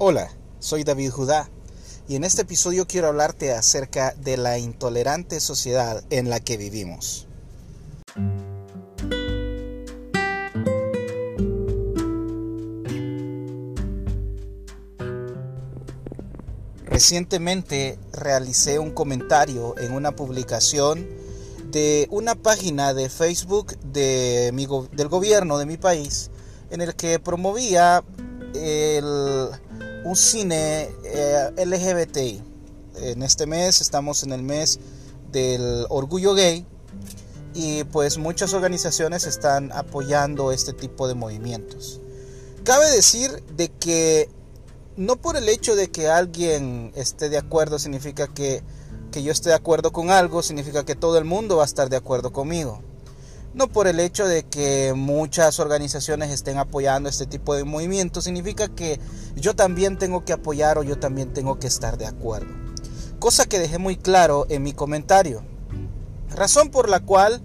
Hola, soy David Judá y en este episodio quiero hablarte acerca de la intolerante sociedad en la que vivimos. Recientemente realicé un comentario en una publicación de una página de Facebook de del gobierno de mi país en el que promovía un cine eh, LGBTI. En este mes estamos en el mes del orgullo gay y pues muchas organizaciones están apoyando este tipo de movimientos. Cabe decir de que no por el hecho de que alguien esté de acuerdo significa que, que yo esté de acuerdo con algo, significa que todo el mundo va a estar de acuerdo conmigo. No por el hecho de que muchas organizaciones estén apoyando este tipo de movimientos, significa que yo también tengo que apoyar o yo también tengo que estar de acuerdo. Cosa que dejé muy claro en mi comentario. Razón por la cual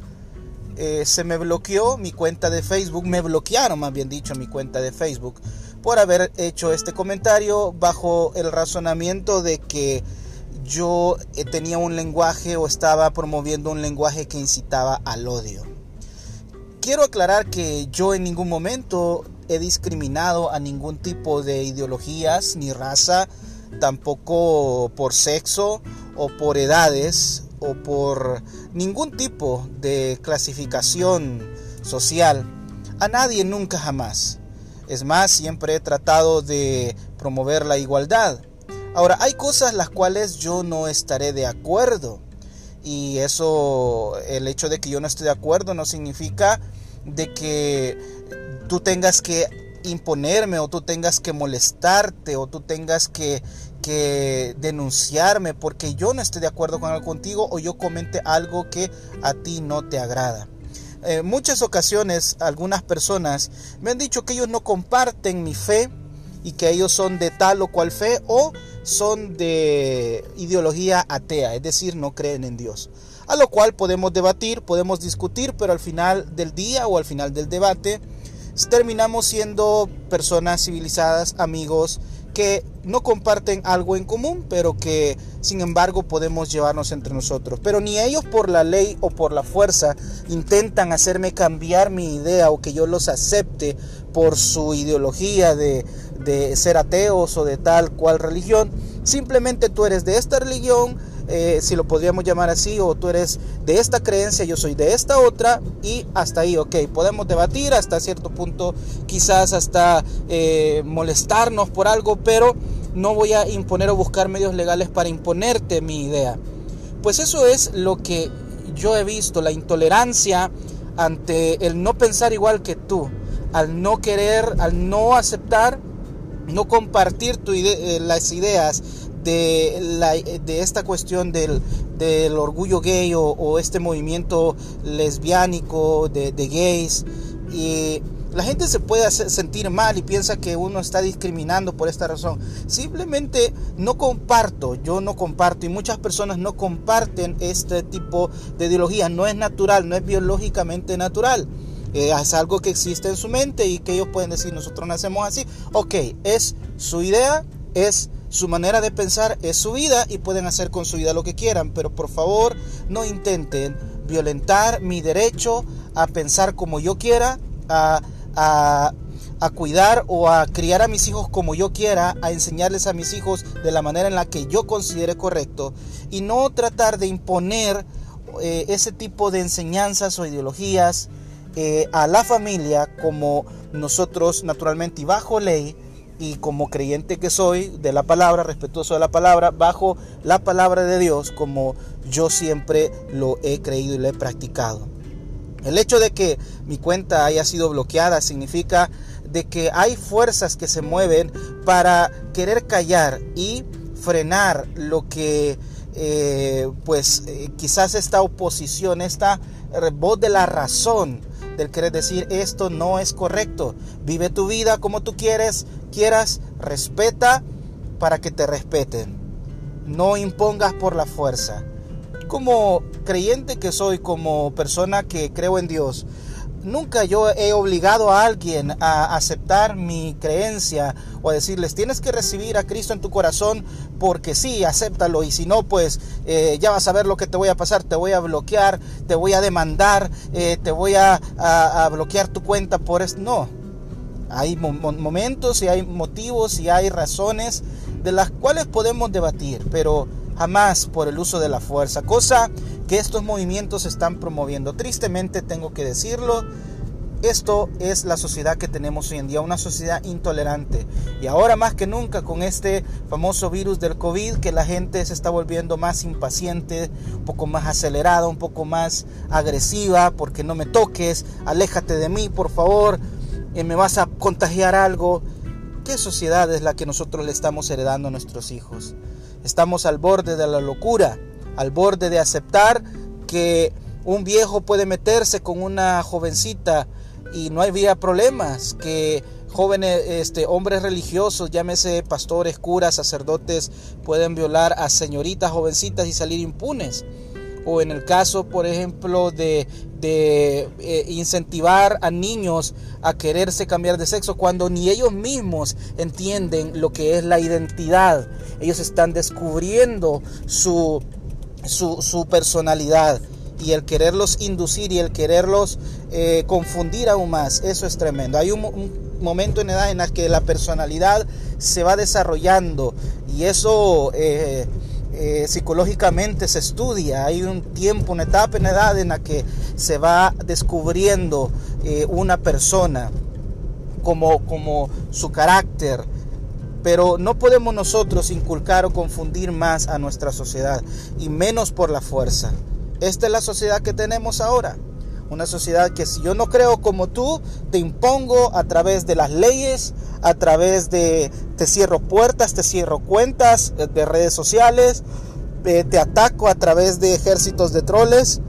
eh, se me bloqueó mi cuenta de Facebook, me bloquearon más bien dicho mi cuenta de Facebook por haber hecho este comentario bajo el razonamiento de que yo eh, tenía un lenguaje o estaba promoviendo un lenguaje que incitaba al odio. Quiero aclarar que yo en ningún momento he discriminado a ningún tipo de ideologías ni raza, tampoco por sexo o por edades o por ningún tipo de clasificación social. A nadie nunca jamás. Es más, siempre he tratado de promover la igualdad. Ahora, hay cosas las cuales yo no estaré de acuerdo. Y eso, el hecho de que yo no esté de acuerdo no significa de que tú tengas que imponerme o tú tengas que molestarte o tú tengas que, que denunciarme porque yo no estoy de acuerdo con contigo o yo comente algo que a ti no te agrada. En muchas ocasiones algunas personas me han dicho que ellos no comparten mi fe y que ellos son de tal o cual fe o son de ideología atea, es decir, no creen en Dios. A lo cual podemos debatir, podemos discutir, pero al final del día o al final del debate terminamos siendo personas civilizadas, amigos, que no comparten algo en común, pero que sin embargo podemos llevarnos entre nosotros. Pero ni ellos por la ley o por la fuerza intentan hacerme cambiar mi idea o que yo los acepte por su ideología de, de ser ateos o de tal cual religión. Simplemente tú eres de esta religión, eh, si lo podríamos llamar así, o tú eres de esta creencia, yo soy de esta otra, y hasta ahí, ok, podemos debatir hasta cierto punto, quizás hasta eh, molestarnos por algo, pero no voy a imponer o buscar medios legales para imponerte mi idea. Pues eso es lo que yo he visto, la intolerancia ante el no pensar igual que tú, al no querer, al no aceptar, no compartir eh, las ideas de, esta cuestión del, orgullo gay o, este movimiento lesbiánico de, gays. Y la gente se puede sentir mal y piensa que uno está discriminando por esta razón. Simplemente no comparto, yo no comparto y muchas personas no comparten este tipo de ideología. No es natural, no es biológicamente natural. Eh, es algo que existe en su mente y que ellos pueden decir nosotros nacemos así. Ok, es su idea, es su manera de pensar es su vida y pueden hacer con su vida lo que quieran, pero por favor no intenten violentar mi derecho a pensar como yo quiera, a, a, cuidar o a criar a mis hijos como yo quiera, a enseñarles a mis hijos de la manera en la que yo considere correcto y no tratar de imponer eh, ese tipo de enseñanzas o ideologías eh, a la familia como nosotros naturalmente y bajo ley y como creyente que soy de la palabra, respetuoso de la palabra, bajo la palabra de Dios como yo siempre lo he creído y lo he practicado. El hecho de que mi cuenta haya sido bloqueada significa de que hay fuerzas que se mueven para querer callar y frenar lo que eh, pues eh, quizás esta oposición, esta voz de la razón del querer decir esto no es correcto. Vive tu vida como tú quieres, quieras, respeta para que te respeten. No impongas por la fuerza. Como creyente que soy, como persona que creo en Dios, nunca yo he obligado a alguien a aceptar mi creencia o a decirles tienes que recibir a Cristo en tu corazón porque sí, acéptalo y si no, pues eh, ya vas a ver lo que te voy a pasar, te voy a bloquear, te voy a demandar, eh, te voy a, bloquear tu cuenta por esto. No, hay momentos y hay motivos y hay razones de las cuales podemos debatir, pero jamás por el uso de la fuerza, cosa estos movimientos están promoviendo. Tristemente tengo que decirlo, esto es la sociedad que tenemos hoy en día, una sociedad intolerante. Y ahora más que nunca con este famoso virus del COVID, que la gente se está volviendo más impaciente, un poco más acelerada, un poco más agresiva, porque no me toques, aléjate de mí, por favor, y me vas a contagiar algo. ¿Qué sociedad es la que nosotros le estamos heredando a nuestros hijos? Estamos al borde de la locura, al borde de aceptar que un viejo puede meterse con una jovencita y no había problemas, que jóvenes, este, hombres religiosos, llámese pastores, curas, sacerdotes, pueden violar a señoritas, jovencitas y salir impunes. O en el caso, por ejemplo, de, eh, incentivar a niños a quererse cambiar de sexo cuando ni ellos mismos entienden lo que es la identidad. Ellos están descubriendo su, su, personalidad y el quererlos inducir y el quererlos eh, confundir aún más, eso es tremendo. Hay un, momento en edad en el que la personalidad se va desarrollando y eso eh, eh, psicológicamente se estudia, hay un tiempo, una etapa en edad en la que se va descubriendo eh, una persona como, como su carácter, pero no podemos nosotros inculcar o confundir más a nuestra sociedad y menos por la fuerza. Esta es la sociedad que tenemos ahora. Una sociedad que si yo no creo como tú, te impongo a través de las leyes, a través de te cierro puertas, te cierro cuentas eh, de redes sociales, eh, te ataco a través de ejércitos de troles,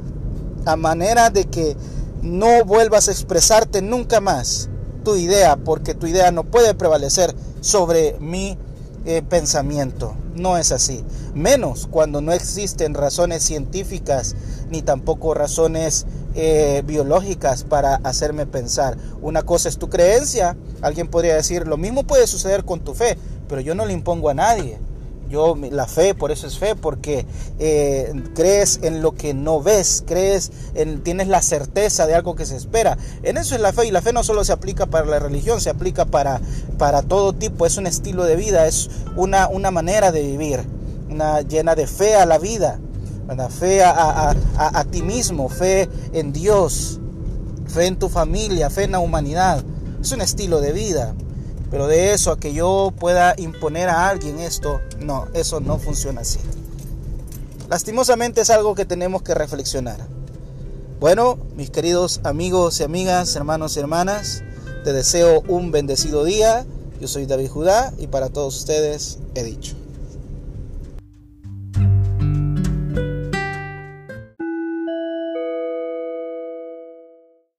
a manera de que no vuelvas a expresarte nunca más tu idea, porque tu idea no puede prevalecer sobre mi eh, pensamiento. No es así. Menos cuando no existen razones científicas ni tampoco razones eh, biológicas para hacerme pensar. Una cosa es tu creencia, alguien podría decir, lo mismo puede suceder con tu fe, pero yo no le impongo a nadie. Yo, la fe, por eso es fe, porque eh, crees en lo que no ves, crees en, tienes la certeza de algo que se espera. En eso es la fe, y la fe no solo se aplica para la religión, se aplica para, para todo tipo, es un estilo de vida, es una, una manera de vivir, una llena de fe a la vida. Fe a, ti mismo, fe en Dios, fe en tu familia, fe en la humanidad. Es un estilo de vida. Pero de eso a que yo pueda imponer a alguien esto, no, eso no funciona así. Lastimosamente es algo que tenemos que reflexionar. Bueno, mis queridos amigos y amigas, hermanos y hermanas, te deseo un bendecido día. Yo soy David Judá y para todos ustedes he dicho.